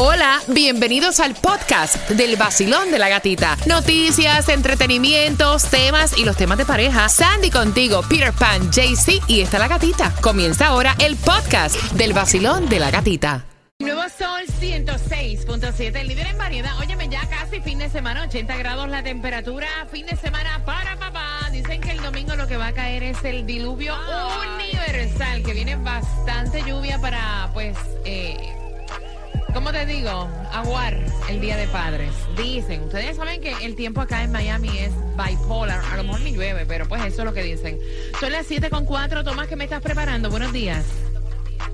Hola, bienvenidos al podcast del vacilón de la gatita. Noticias, entretenimientos, temas y los temas de pareja. Sandy contigo, Peter Pan, JC y está la gatita. Comienza ahora el podcast del vacilón de la gatita. Nuevo Sol 106.7, el líder en variedad. Óyeme, ya casi fin de semana, 80 grados la temperatura. Fin de semana para papá. Dicen que el domingo lo que va a caer es el diluvio universal, que viene bastante lluvia para, pues, eh, ¿Cómo te digo? Aguar el Día de Padres. Dicen, ustedes saben que el tiempo acá en Miami es bipolar. A lo mejor ni llueve, pero pues eso es lo que dicen. Son las 7 con 4. Tomás, ¿qué me estás preparando? Buenos días.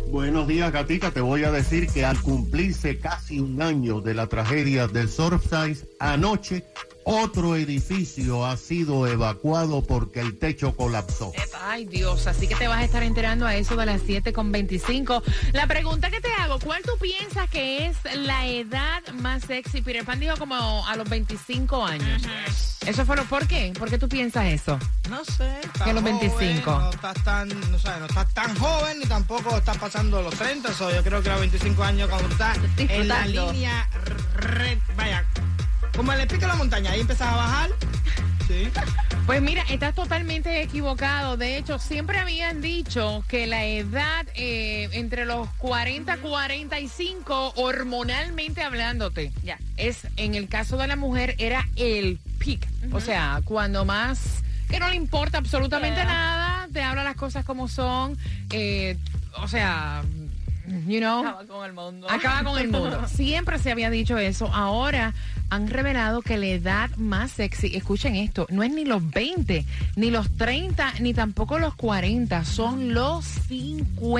Buenos días, gatita. Te voy a decir que al cumplirse casi un año de la tragedia del Surfside, anoche otro edificio ha sido evacuado porque el techo colapsó. Ay, Dios, así que te vas a estar enterando a eso de las 7.25. La pregunta que te hago, ¿cuál tú piensas que es la edad más sexy? Peter Pan dijo como a los 25 años. ¿Eso fue lo por qué? ¿Por qué tú piensas eso? No sé. Que a los 25. no estás tan, no, sé, no estás tan joven ni tampoco estás pasando los 30. yo creo que a los 25 años cuando estás en la línea red, vaya, como le pico la montaña, ahí empezás a bajar. Sí. Pues mira, estás totalmente equivocado. De hecho, siempre habían dicho que la edad eh, entre los 40 y 45, hormonalmente hablándote, ya, es en el caso de la mujer era el peak. O sea, cuando más que no le importa absolutamente nada, te habla las cosas como son. Eh, o sea, you know, acaba con el mundo. Acaba con el mundo. Siempre se había dicho eso. Ahora han revelado que la edad más sexy, escuchen esto, no es ni los 20, ni los 30, ni tampoco los 40, son los 50.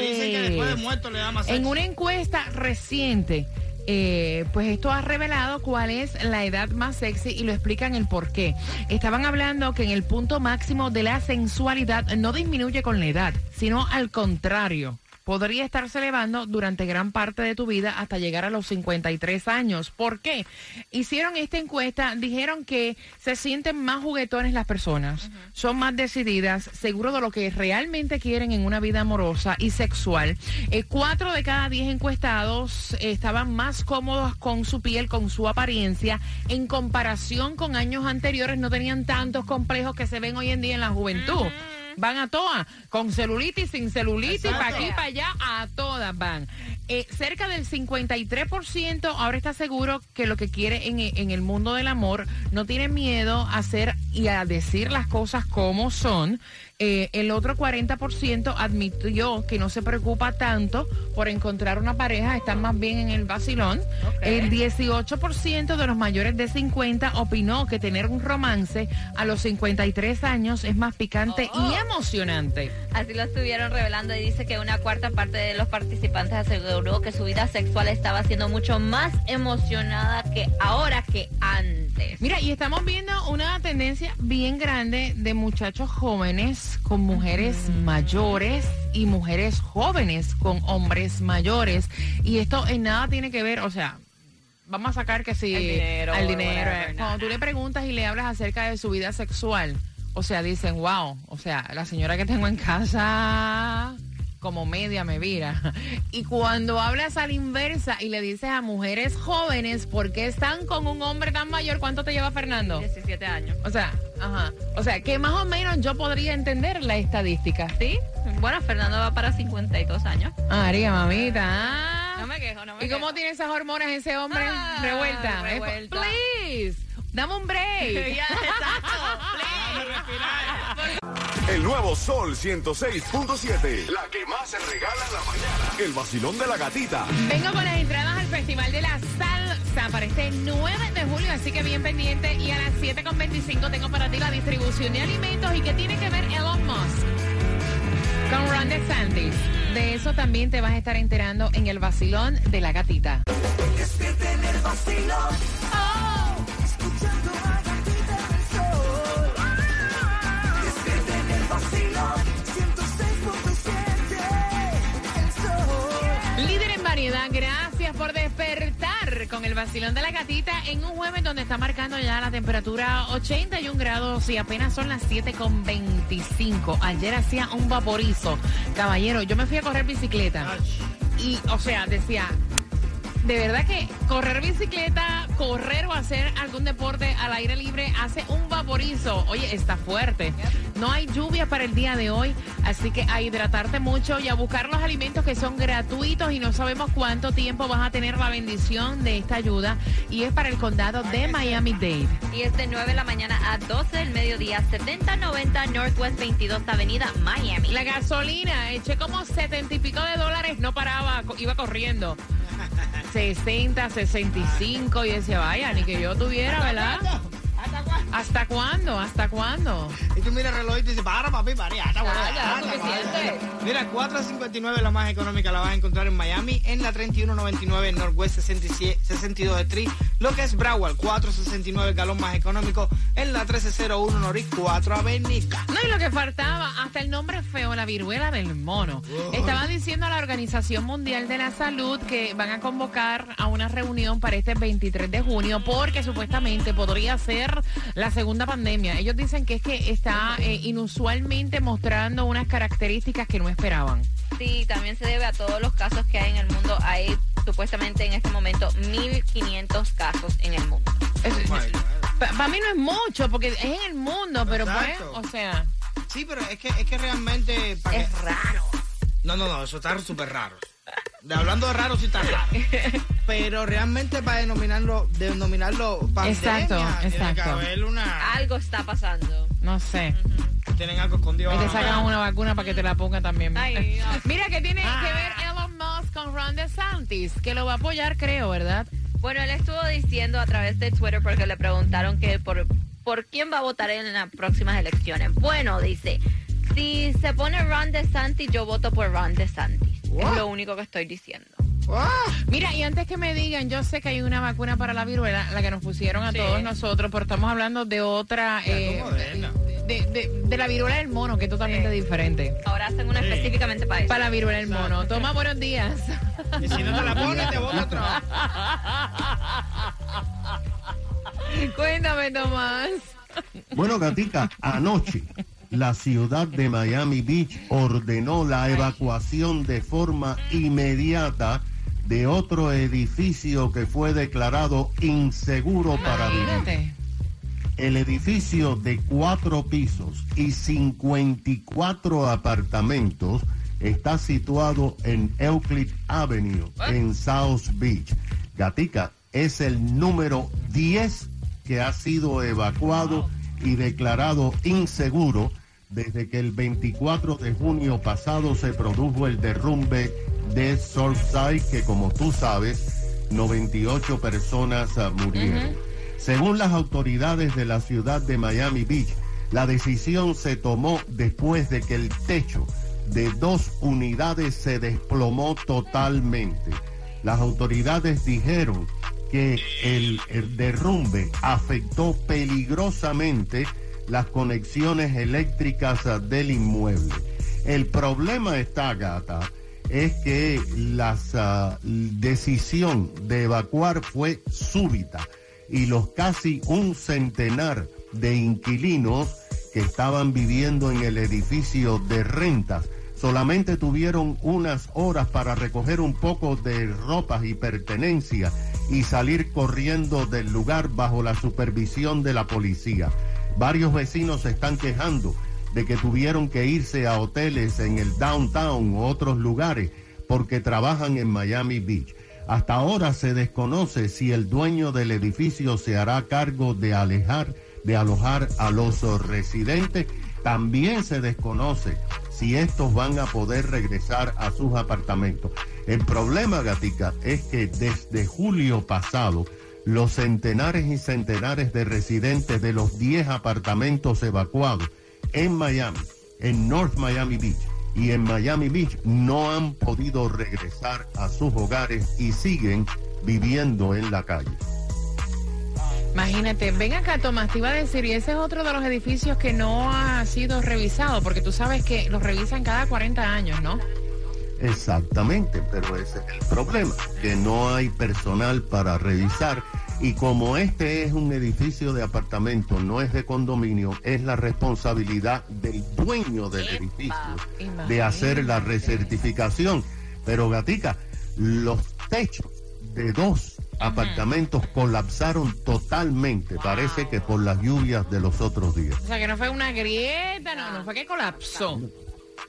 Dicen que después de muerto le da más sexy. En una encuesta reciente eh, pues esto ha revelado cuál es la edad más sexy y lo explican el por qué. Estaban hablando que en el punto máximo de la sensualidad no disminuye con la edad, sino al contrario podría estarse elevando durante gran parte de tu vida hasta llegar a los 53 años. ¿Por qué? Hicieron esta encuesta, dijeron que se sienten más juguetones las personas, son más decididas, seguro de lo que realmente quieren en una vida amorosa y sexual. Eh, cuatro de cada diez encuestados estaban más cómodos con su piel, con su apariencia, en comparación con años anteriores, no tenían tantos complejos que se ven hoy en día en la juventud van a todas, con celulitis, sin celulitis, para aquí, para allá, a todas van. Eh, cerca del 53% ahora está seguro que lo que quiere en, en, el mundo del amor no tiene miedo a hacer y a decir las cosas como son. Eh, el otro 40% admitió que no se preocupa tanto por encontrar una pareja, están más bien en el vacilón. El 18% de los mayores de 50 opinó que tener un romance a los 53 años es más picante y oh. emocionante. Así lo estuvieron revelando y dice que una cuarta parte de los participantes aseguró que su vida sexual estaba siendo mucho más emocionada que ahora que antes. Mira, y estamos viendo una tendencia bien grande de muchachos jóvenes con mujeres mayores y mujeres jóvenes con hombres mayores. Y esto en nada tiene que ver, o sea, vamos a sacar que si dinero, al dinero. Cuando tú le preguntas y le hablas acerca de su vida sexual, o sea, dicen, wow, o sea, la señora que tengo en casa como media me vira. Y cuando hablas a la inversa y le dices a mujeres jóvenes por qué están con un hombre tan mayor, ¿cuánto te lleva Fernando? 17 años. O sea, ajá. O sea, que más o menos yo podría entender la estadística. Sí. Bueno, Fernando va para 52 años. María, mamita. Ah. No me quejo, no me ¿Y cómo tiene esas hormonas ese hombre? Ah, revuelta. revuelta. Please. Dame un break. ya, exacto. El nuevo Sol 106.7. La que más se regala en la mañana. El vacilón de la gatita. Vengo con las entradas al Festival de la Salsa para este 9 de julio, así que bien pendiente. Y a las 7.25 tengo para ti la distribución de alimentos. ¿Y qué tiene que ver Elon Musk? Con Ron DeSantis. De eso también te vas a estar enterando en el vacilón de la gatita. el vacilón. Oh. gracias por despertar con el vacilón de la gatita en un jueves donde está marcando ya la temperatura 81 grados y apenas son las 7.25. Ayer hacía un vaporizo. Caballero, yo me fui a correr bicicleta. y, o sea, decía, de verdad que correr bicicleta, correr o hacer algún deporte al aire libre hace un vaporizo. Oye, está fuerte. No hay lluvia para el día de hoy, así que a hidratarte mucho y a buscar los alimentos que son gratuitos y no sabemos cuánto tiempo vas a tener la bendición de esta ayuda y es para el condado de Miami-Dade. Y es de 9 de la mañana a 12 del mediodía, 7090 Northwest 22 Avenida, Miami. La gasolina, eché como 70 y pico de dólares, no paraba, iba corriendo. 60, 65 y decía, vaya, ni que yo tuviera, ¿verdad? ¿Hasta cuándo? ¿Hasta cuándo? Y tú miras el reloj y te dices, para papi, para, ya. Mira, 4.59 la más económica la vas a encontrar en Miami, en la 3199 en Northwest 67 62 Street, lo que es Broward, 4.69 el galón más económico en la 1301 Norris 4 Avenida. No, y lo que faltaba, hasta el nombre feo, la viruela del mono. Estaban diciendo a la Organización Mundial de la Salud que van a convocar a una reunión para este 23 de junio porque supuestamente podría ser la segunda pandemia. Ellos dicen que es que está eh, inusualmente mostrando unas características que no esperaban. Sí, también se debe a todos los casos que hay en el mundo. Hay supuestamente en este momento 1.500 casos en el mundo. Para mí no es mucho porque es en el mundo, pero Exacto. pues, o sea... Sí, pero es que, es que realmente... pa' que- Es raro. No, no, no, eso está súper raro. De- hablando de raro, sí está raro. Pero realmente para denominarlo, denominarlo pandemia, Exacto, tiene que exacto. haber una... Algo está pasando. No sé. Tienen algo escondido. Y te sacan una vacuna para que te la ponga también. Ay. Mira que tiene que ver Elon Musk con Ron DeSantis, que lo va a apoyar, creo, ¿verdad? Bueno, él estuvo diciendo a través de Twitter porque le preguntaron que por, por quién va a votar en las próximas elecciones. Bueno, dice, si se pone Ron DeSantis, yo voto por Ron DeSantis. What? Es lo único que estoy diciendo. Mira, y antes que me digan, yo sé que hay una vacuna para la viruela, la que nos pusieron a Sí. todos nosotros, pero estamos hablando de otra, eh, Moderna. de, de- de la viruela del mono, que es totalmente diferente. Ahora hacen una específicamente para eso. Para la viruela del mono. Toma, buenos días. y si no te la pones, te voto otra. Cuéntame, Tomás. Bueno, Gatica, anoche la ciudad de Miami Beach ordenó la evacuación de forma inmediata de otro edificio que fue declarado inseguro para vivir. El edificio de cuatro pisos y 54 apartamentos está situado en Euclid Avenue, en South Beach. Gatica es el número 10 que ha sido evacuado y declarado inseguro desde que el 24 de junio pasado se produjo el derrumbe de Surfside, que como tú sabes, 98 personas ah, murieron. Según las autoridades de la ciudad de Miami Beach, la decisión se tomó después de que el techo de dos unidades se desplomó totalmente. Las autoridades dijeron que el, derrumbe afectó peligrosamente las conexiones eléctricas ah, del inmueble. El problema está, gata, es que la decisión de evacuar fue súbita y los casi un centenar de inquilinos que estaban viviendo en el edificio de rentas solamente tuvieron unas horas para recoger un poco de ropas y pertenencias y salir corriendo del lugar bajo la supervisión de la policía. Varios vecinos se están quejando de que tuvieron que irse a hoteles en el downtown u otros lugares porque trabajan en Miami Beach. Hasta ahora se desconoce si el dueño del edificio se hará cargo de alejar, de alojar a los residentes. También se desconoce si estos van a poder regresar a sus apartamentos. El problema, Gatica, es que desde julio pasado, los centenares y centenares de residentes de los 10 apartamentos evacuados en Miami, en North Miami Beach y en Miami Beach no han podido regresar a sus hogares y siguen viviendo en la calle. Imagínate, ven acá, Tomás, te iba a decir, y ese es otro de los edificios que no ha sido revisado, porque tú sabes que los revisan cada 40 años, ¿no? Exactamente, pero ese es el problema, que no hay personal para revisar y como este es un edificio de apartamento, no es de condominio, es la responsabilidad del dueño del edificio de hacer la recertificación. Pero Gatica, los techos de dos apartamentos colapsaron totalmente. Parece que por las lluvias de los otros días. O sea, que no fue una grieta, no, no fue que colapsó.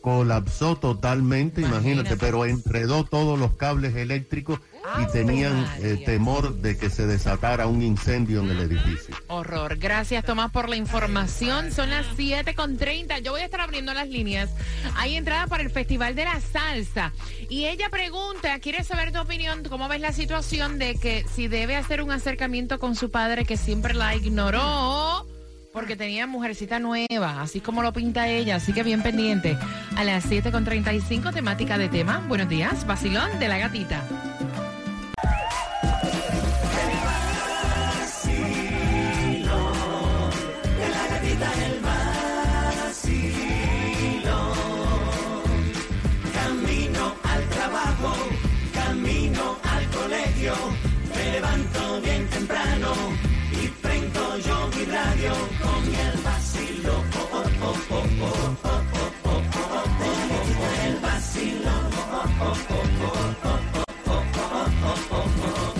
Colapsó totalmente, imagínate, Imagínate. pero enredó todos los cables eléctricos y Ave tenían eh, María. temor de que se desatara un incendio en el edificio. Horror. Gracias, Tomás, por la información. Son las 7.30. Yo voy a estar abriendo las líneas. Hay entrada para el Festival de la Salsa. Y ella pregunta, quiere saber tu opinión, cómo ves la situación de que si debe hacer un acercamiento con su padre que siempre la ignoró porque tenía mujercita nueva, así como lo pinta ella. Así que bien pendiente. A las 7.35, temática de tema. Buenos días, vacilón de la gatita.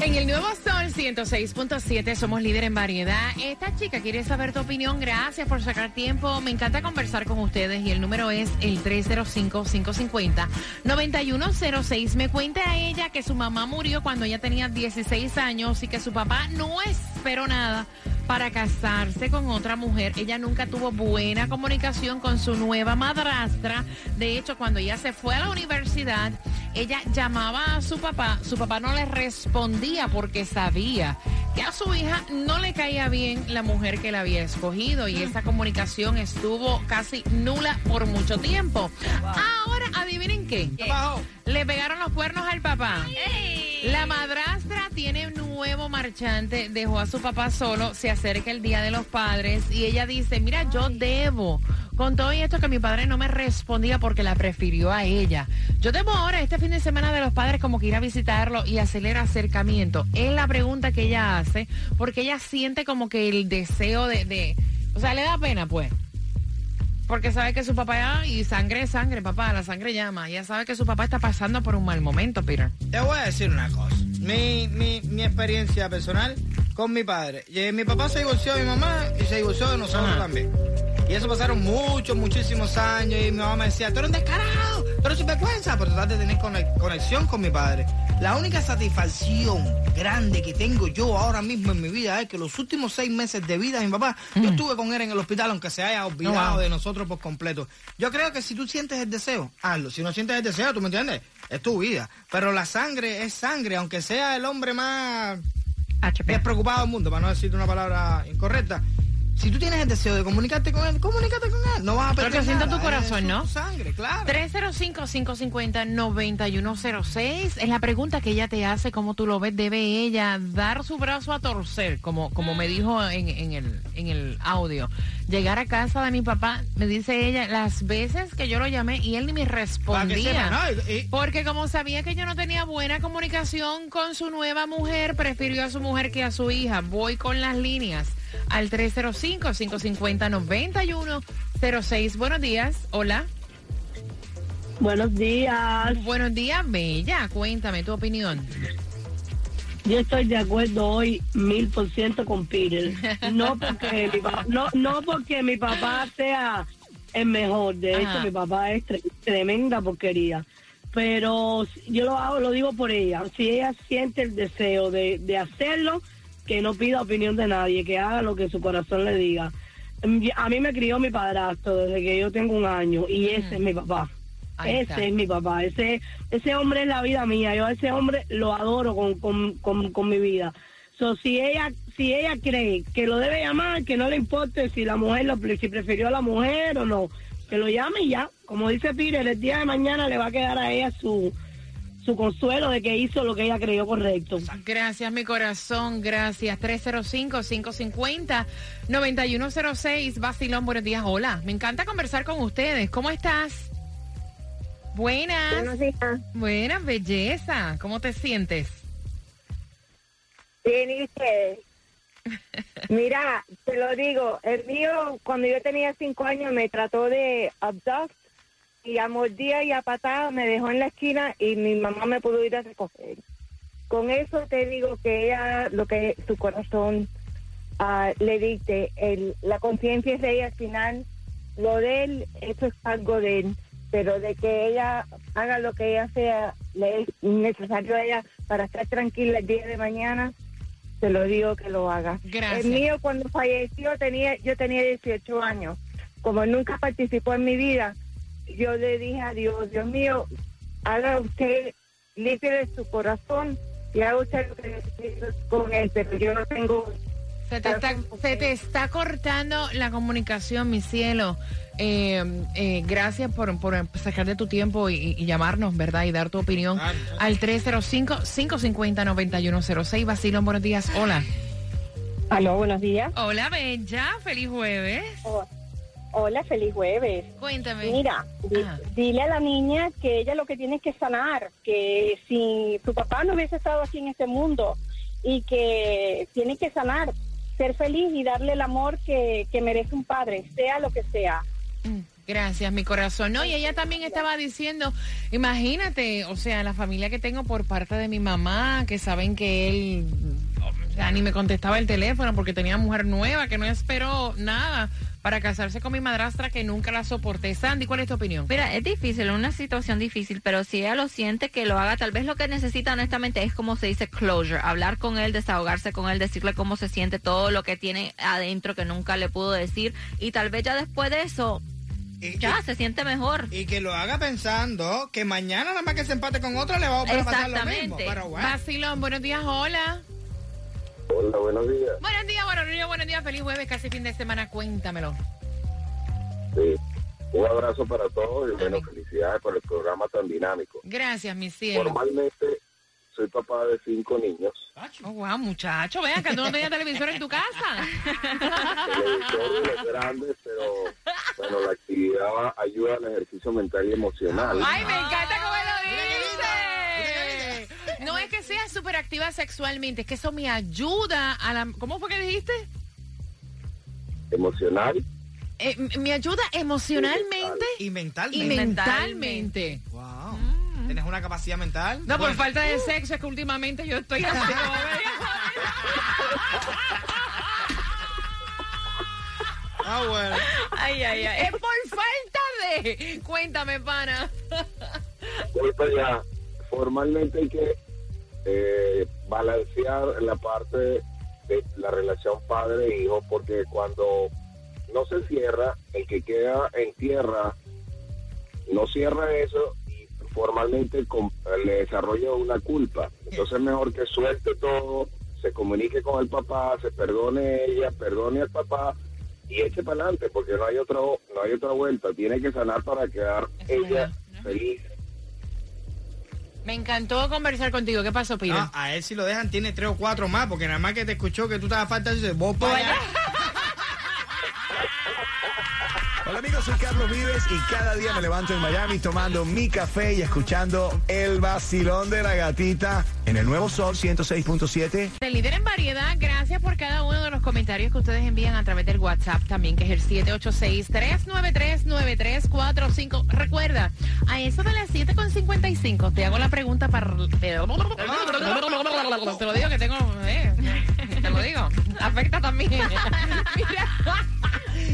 En el nuevo Sol 106.7 somos líder en variedad. Esta chica quiere saber tu opinión. Gracias por sacar tiempo. Me encanta conversar con ustedes y el número es el 305-550-9106. Me cuenta a ella que su mamá murió cuando ella tenía 16 años y que su papá no esperó nada para casarse con otra mujer. Ella nunca tuvo buena comunicación con su nueva madrastra. De hecho, cuando ella se fue a la universidad, ella llamaba a su papá. Su papá no le respondía porque sabía que a su hija no le caía bien la mujer que la había escogido y esa comunicación estuvo casi nula por mucho tiempo. Ahora, adivinen qué. ¿Qué? Le pegaron los cuernos al papá. La madrastra tiene un nuevo marchante, dejó a su papá solo, se acerca el Día de los Padres y ella dice, mira, yo debo, con todo y esto que mi padre no me respondía porque la prefirió a ella. Yo debo ahora, este fin de semana de los padres, como que ir a visitarlo y hacerle el acercamiento. Es la pregunta que ella hace, porque ella siente como que el deseo de, de o sea, le da pena pues. Porque sabe que su papá, y sangre es sangre, papá, la sangre llama. Ella sabe que su papá está pasando por un mal momento, Peter. Te voy a decir una cosa. Mi, mi, mi experiencia personal con mi padre. Eh, Mi papá se divorció de mi mamá y se divorció de nosotros Ajá. también. Y eso pasaron muchos, muchísimos años y mi mamá me decía, tú eres un descarado, tú eres sinvergüenza, por tratar de tener cone- conexión con mi padre. La única satisfacción grande que tengo yo ahora mismo en mi vida es que los últimos seis meses de vida de mi papá, yo estuve con él en el hospital, aunque se haya olvidado Oh, wow. de nosotros por completo. Yo creo que si tú sientes el deseo, hazlo. Si no sientes el deseo, ¿tú me entiendes? Es tu vida. Pero la sangre es sangre, aunque sea el hombre más despreocupado del mundo, para no decirte una palabra incorrecta. Si tú tienes el deseo de comunicarte con él, comunícate con él. No vas a perder que sienta tu corazón, Es ¿no? Tu sangre, claro. 305-550-9106 es la pregunta que ella te hace, cómo tú lo ves, debe ella dar su brazo a torcer, como, como me dijo en, en el, en el audio. Llegar a casa de mi papá, me dice ella, las veces que yo lo llamé y él ni me respondía. sepa, ¿no? Y- y- Porque como sabía que yo no tenía buena comunicación con su nueva mujer, prefirió a su mujer que a su hija. Voy con las líneas al 305-550-9106. Buenos días. Hola. Buenos días. Buenos días, Bella. Cuéntame tu opinión. Yo estoy de acuerdo hoy mil por ciento con Peter. No porque mi papá, no, no porque mi papá sea el mejor. De Ajá. hecho, mi papá es tre- tremenda porquería. Pero yo lo hago, lo digo por ella. Si ella siente el deseo de, de hacerlo, que no pida opinión de nadie, que haga lo que su corazón le diga. Mm, A mí me crió mi padrastro desde que yo tengo un año y ese es mi papá. Ahí ese está. es mi papá, ese ese hombre es la vida mía, yo a ese hombre lo adoro con, con, con, con mi vida. So, si ella si ella cree que lo debe llamar, que no le importe si la mujer lo, si prefirió a la mujer o no, que lo llame y ya. Como dice Peter, el día de mañana le va a quedar a ella su su consuelo de que hizo lo que ella creyó correcto. Gracias, mi corazón. Gracias. 305-550-9106. Basilón, buenos días. Hola. Me encanta conversar con ustedes. ¿Cómo estás? Buenas. Buenos días. Buenas, belleza. ¿Cómo te sientes? Bien, ¿y ustedes? Mira, te lo digo, el mío, cuando yo tenía cinco años, me trató de abduct y a mordida y a patada me dejó en la esquina y mi mamá me pudo ir a recoger. Con eso te digo que ella, lo que su corazón ah, le dicte, el, la conciencia es de ella al final, lo de él, eso es algo de él, pero de que ella haga lo que ella sea, le es necesario a ella para estar tranquila el día de mañana, te lo digo que lo haga. Gracias. El mío cuando falleció tenía, yo tenía 18 años. Como nunca participó en mi vida, yo le dije a Dios, Dios mío, haga usted de su corazón y haga usted lo que con él, pero yo no tengo... Se te, está, se te está cortando la comunicación, mi cielo. Eh, eh, gracias por, por sacar de tu tiempo y, y llamarnos, ¿verdad? Y dar tu opinión Ay, al 305-550-9106. Basilón, buenos días. Hola. Aló, buenos días. Hola, Bella. Feliz jueves. Hola, feliz jueves. Cuéntame. Mira, di- dile a la niña que ella lo que tiene es que sanar, que si su papá no hubiese estado aquí en este mundo y que tiene que sanar, ser feliz y darle el amor que, que merece un padre, sea lo que sea. Mm, Gracias, mi corazón. No, y ella también estaba diciendo, imagínate, o sea, la familia que tengo por parte de mi mamá, que saben que él ni me contestaba el teléfono porque tenía mujer nueva, que no esperó nada para casarse con mi madrastra, que nunca la soporté. Sandy, ¿cuál es tu opinión? Mira, es difícil, una situación difícil, pero si ella lo siente, que lo haga. Tal vez lo que necesita honestamente es como se dice closure, hablar con él, desahogarse con él, decirle cómo se siente, todo lo que tiene adentro que nunca le pudo decir. Y tal vez ya después de eso, Y, ya y- se siente mejor. y que lo haga pensando que mañana nada más que se empate con otra le va a volver a pasar lo mismo. Pero bueno. Buenos días, hola. Hola, buenos días. Buenos días, buenos días, buenos días, feliz jueves, casi fin de semana, cuéntamelo. Sí. Un abrazo para todos y bueno, felicidades por el programa tan dinámico. Gracias, mi cielo. Formalmente soy papá de cinco niños. Oh, wow, muchacho, vean que tú no tenías televisor en tu casa. Televisores de los grandes, pero bueno, la actividad va- ayuda al ejercicio mental y emocional. Ay, me encanta cómo lo dice. No es que sea súper activa sexualmente, es que eso me ayuda a la... ¿Cómo fue que dijiste? Emocional Eh, me ayuda emocionalmente Y mental. y mentalmente. Wow. ¿Tienes una capacidad mental? No, por falta de sexo, es que últimamente yo estoy así. Ah, bueno. Ay, ay, ay. Es por falta de... Cuéntame, pana. Allá. Formalmente hay que eh, balancear la parte de la relación padre-hijo porque cuando no se cierra, el que queda en tierra no cierra eso y formalmente le desarrolla una culpa. Entonces es mejor que suelte todo, se comunique con el papá, se perdone ella, perdone al papá y eche para adelante porque no hay otro, no hay otra vuelta. Tiene que sanar para quedar es ella verdad. feliz. Me encantó conversar contigo. ¿Qué pasó, Pira? No, a él si lo dejan tiene tres o cuatro más, porque nada más que te escuchó que tú estabas falta dice, vos para allá. Hola amigos, soy Carlos Vives y cada día me levanto en Miami tomando mi café y escuchando el vacilón de la gatita en el nuevo Sol 106.7. El líder en variedad, gracias por cada uno de los comentarios que ustedes envían a través del WhatsApp también, que es el 786-393-9345. Recuerda, a eso de las 7.55 te hago la pregunta para... Te lo digo que tengo... eh, te lo digo. Afecta también. Mira,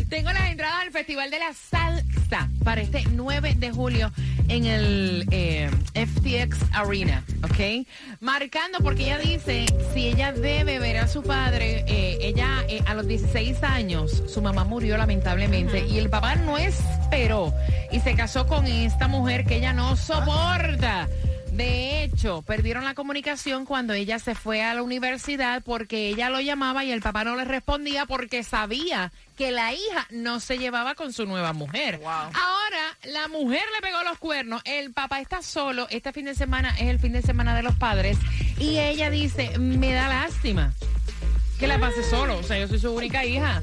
tengo las entradas al Festival de la Salsa para este 9 de julio en el eh, FTX Arena, ¿ok? Marcando porque ella dice, si ella debe ver a su padre, eh, ella eh, a los 16 años, su mamá murió lamentablemente y el papá no esperó y se casó con esta mujer que ella no soporta. De hecho, perdieron la comunicación cuando ella se fue a la universidad porque ella lo llamaba y el papá no le respondía porque sabía que la hija no se llevaba con su nueva mujer. Ahora, la mujer le pegó los cuernos, el papá está solo, este fin de semana es el fin de semana de los padres y ella dice, me da lástima que la pase solo. O sea, yo soy su única hija.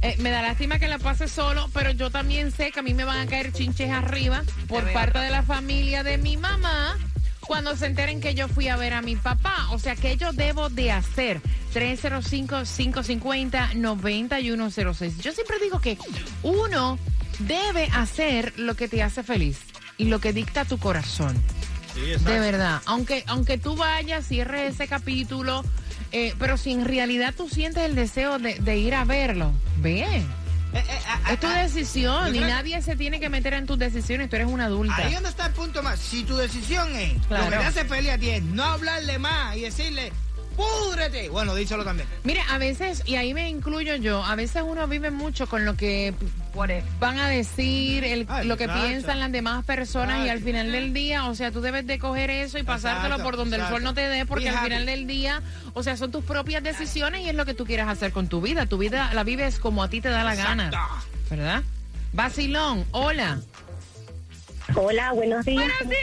Eh, me da lástima que la pase solo, pero yo también sé que a mí me van a caer chinches arriba por parte de la familia de mi mamá cuando se enteren que yo fui a ver a mi papá. O sea, ¿qué yo debo de hacer? 305-550-9106. Yo siempre digo que uno debe hacer lo que te hace feliz. y lo que dicta tu corazón. de verdad. Aunque, aunque tú vayas, cierres ese capítulo, eh, pero si en realidad tú sientes el deseo de, ir a verlo, ve. Es tu decisión y nadie se tiene que meter en tus decisiones. Tú eres una adulta. Ahí donde está el punto más. Si tu decisión es lo que te hace feliz a ti es no hablarle más y decirle, púdrete. Bueno, díselo también. Mire, a veces, y ahí me incluyo yo, a veces uno vive mucho con lo que van a decir, lo que piensan las demás personas y al final del día, o sea, tú debes de coger eso y pasártelo por donde el sol no te dé, porque al final del día, o sea, son tus propias decisiones y es lo que tú quieras hacer con tu vida. Tu vida la vives como a ti te da la gana. ¿Verdad? Basilón, hola. Hola, buenos días. Buenos días,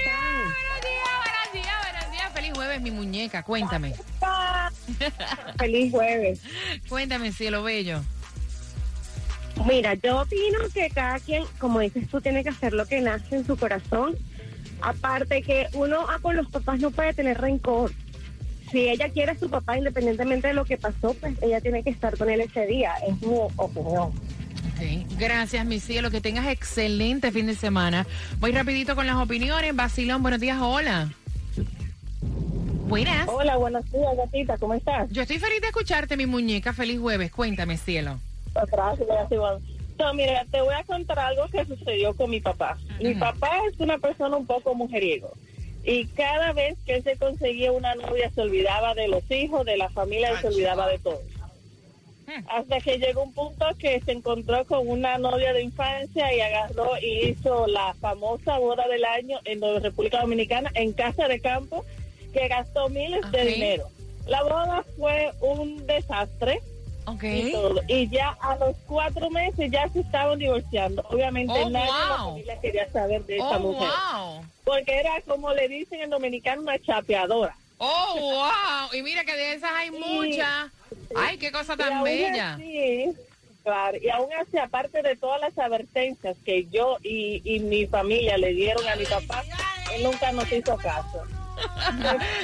buenos días, buenos días, buenos días. Feliz jueves, mi muñeca. Cuéntame. Feliz jueves. Cuéntame, cielo bello. Mira, yo opino que cada quien, como dices tú, tiene que hacer lo que nace en su corazón. Aparte que uno ah, con los papás no puede tener rencor. Si ella quiere a su papá, independientemente de lo que pasó, pues ella tiene que estar con él ese día. Es mi opinión. Gracias, mi cielo. Que tengas excelente fin de semana. Voy rapidito con las opiniones. Basilón, buenos días. Hola. Buenas. Hola, buenos días, gatita. ¿Cómo estás? Yo estoy feliz de escucharte, mi muñeca. Feliz jueves. Cuéntame, cielo. No, mira, te voy a contar algo que sucedió con mi papá. Mi papá es una persona un poco mujeriego. Y cada vez que se conseguía una novia se olvidaba de los hijos, de la familia y se olvidaba de todo. Hasta que llegó un punto que se encontró con una novia de infancia y agarró y hizo la famosa boda del año en República Dominicana en casa de campo que gastó miles de dinero. La boda fue un desastre. Y, y, ya a los cuatro meses ya se estaban divorciando. Obviamente oh, nadie de la familia quería saber de esta oh, mujer. Porque era, como le dicen en dominicano, una chapeadora. ¡Oh, wow! Y mira que de esas hay muchas. ¡Ay, qué cosa tan bella! Sí, claro. Y aún así, aparte de todas las advertencias que yo y, y mi familia le dieron a mi papá, él nunca nos hizo caso.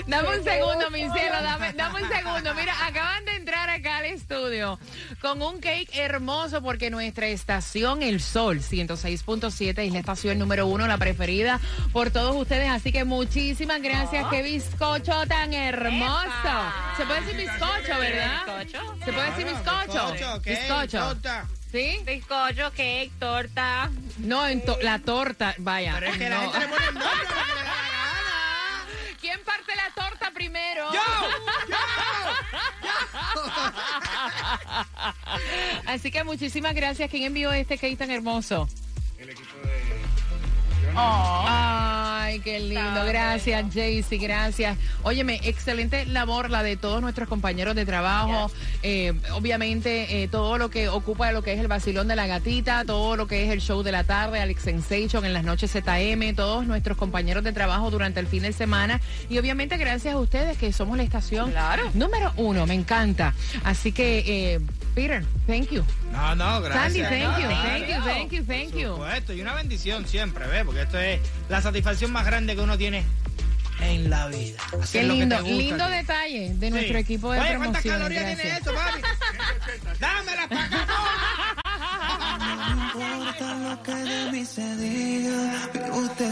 Dame un segundo, mi cielo, dame, un segundo. Mira, acaban de entrar acá al estudio con un cake hermoso porque nuestra estación El Sol 106.7 es la estación número uno, la preferida por todos ustedes. Así que muchísimas gracias. Qué bizcocho tan hermoso. Se puede decir bizcocho, ¿verdad? ¿Se puede decir bizcocho? Bizcocho. ¿Sí? Bizcocho, cake, torta. No, en la torta, vaya. Pero es que la gente le pone primero? ¡Yo! ¡Yo! Así que muchísimas gracias. ¿Quién envió este cake tan hermoso? El equipo de... Ay, qué lindo. Gracias, Jaycee. Gracias. Óyeme, excelente labor la de todos nuestros compañeros de trabajo. Eh, obviamente, eh, todo lo que ocupa lo que es el vacilón de la gatita, todo lo que es el show de la tarde, Alex Sensation en las noches ZM, todos nuestros compañeros de trabajo durante el fin de semana. Y obviamente, gracias a ustedes que somos la estación número uno. Me encanta. Así que, eh, Peter, thank you. No, no, gracias. Sandy, thank you, thank you, thank you, thank you. Por supuesto, y una bendición siempre, ¿ves? Porque esto es la satisfacción más grande que uno tiene en la vida. Qué lindo, lindo detalle de nuestro equipo de Oye, ¿cuántas calorías tiene esto, papi? ¡Dámelas para acá! No importa lo que de mí se diga, usted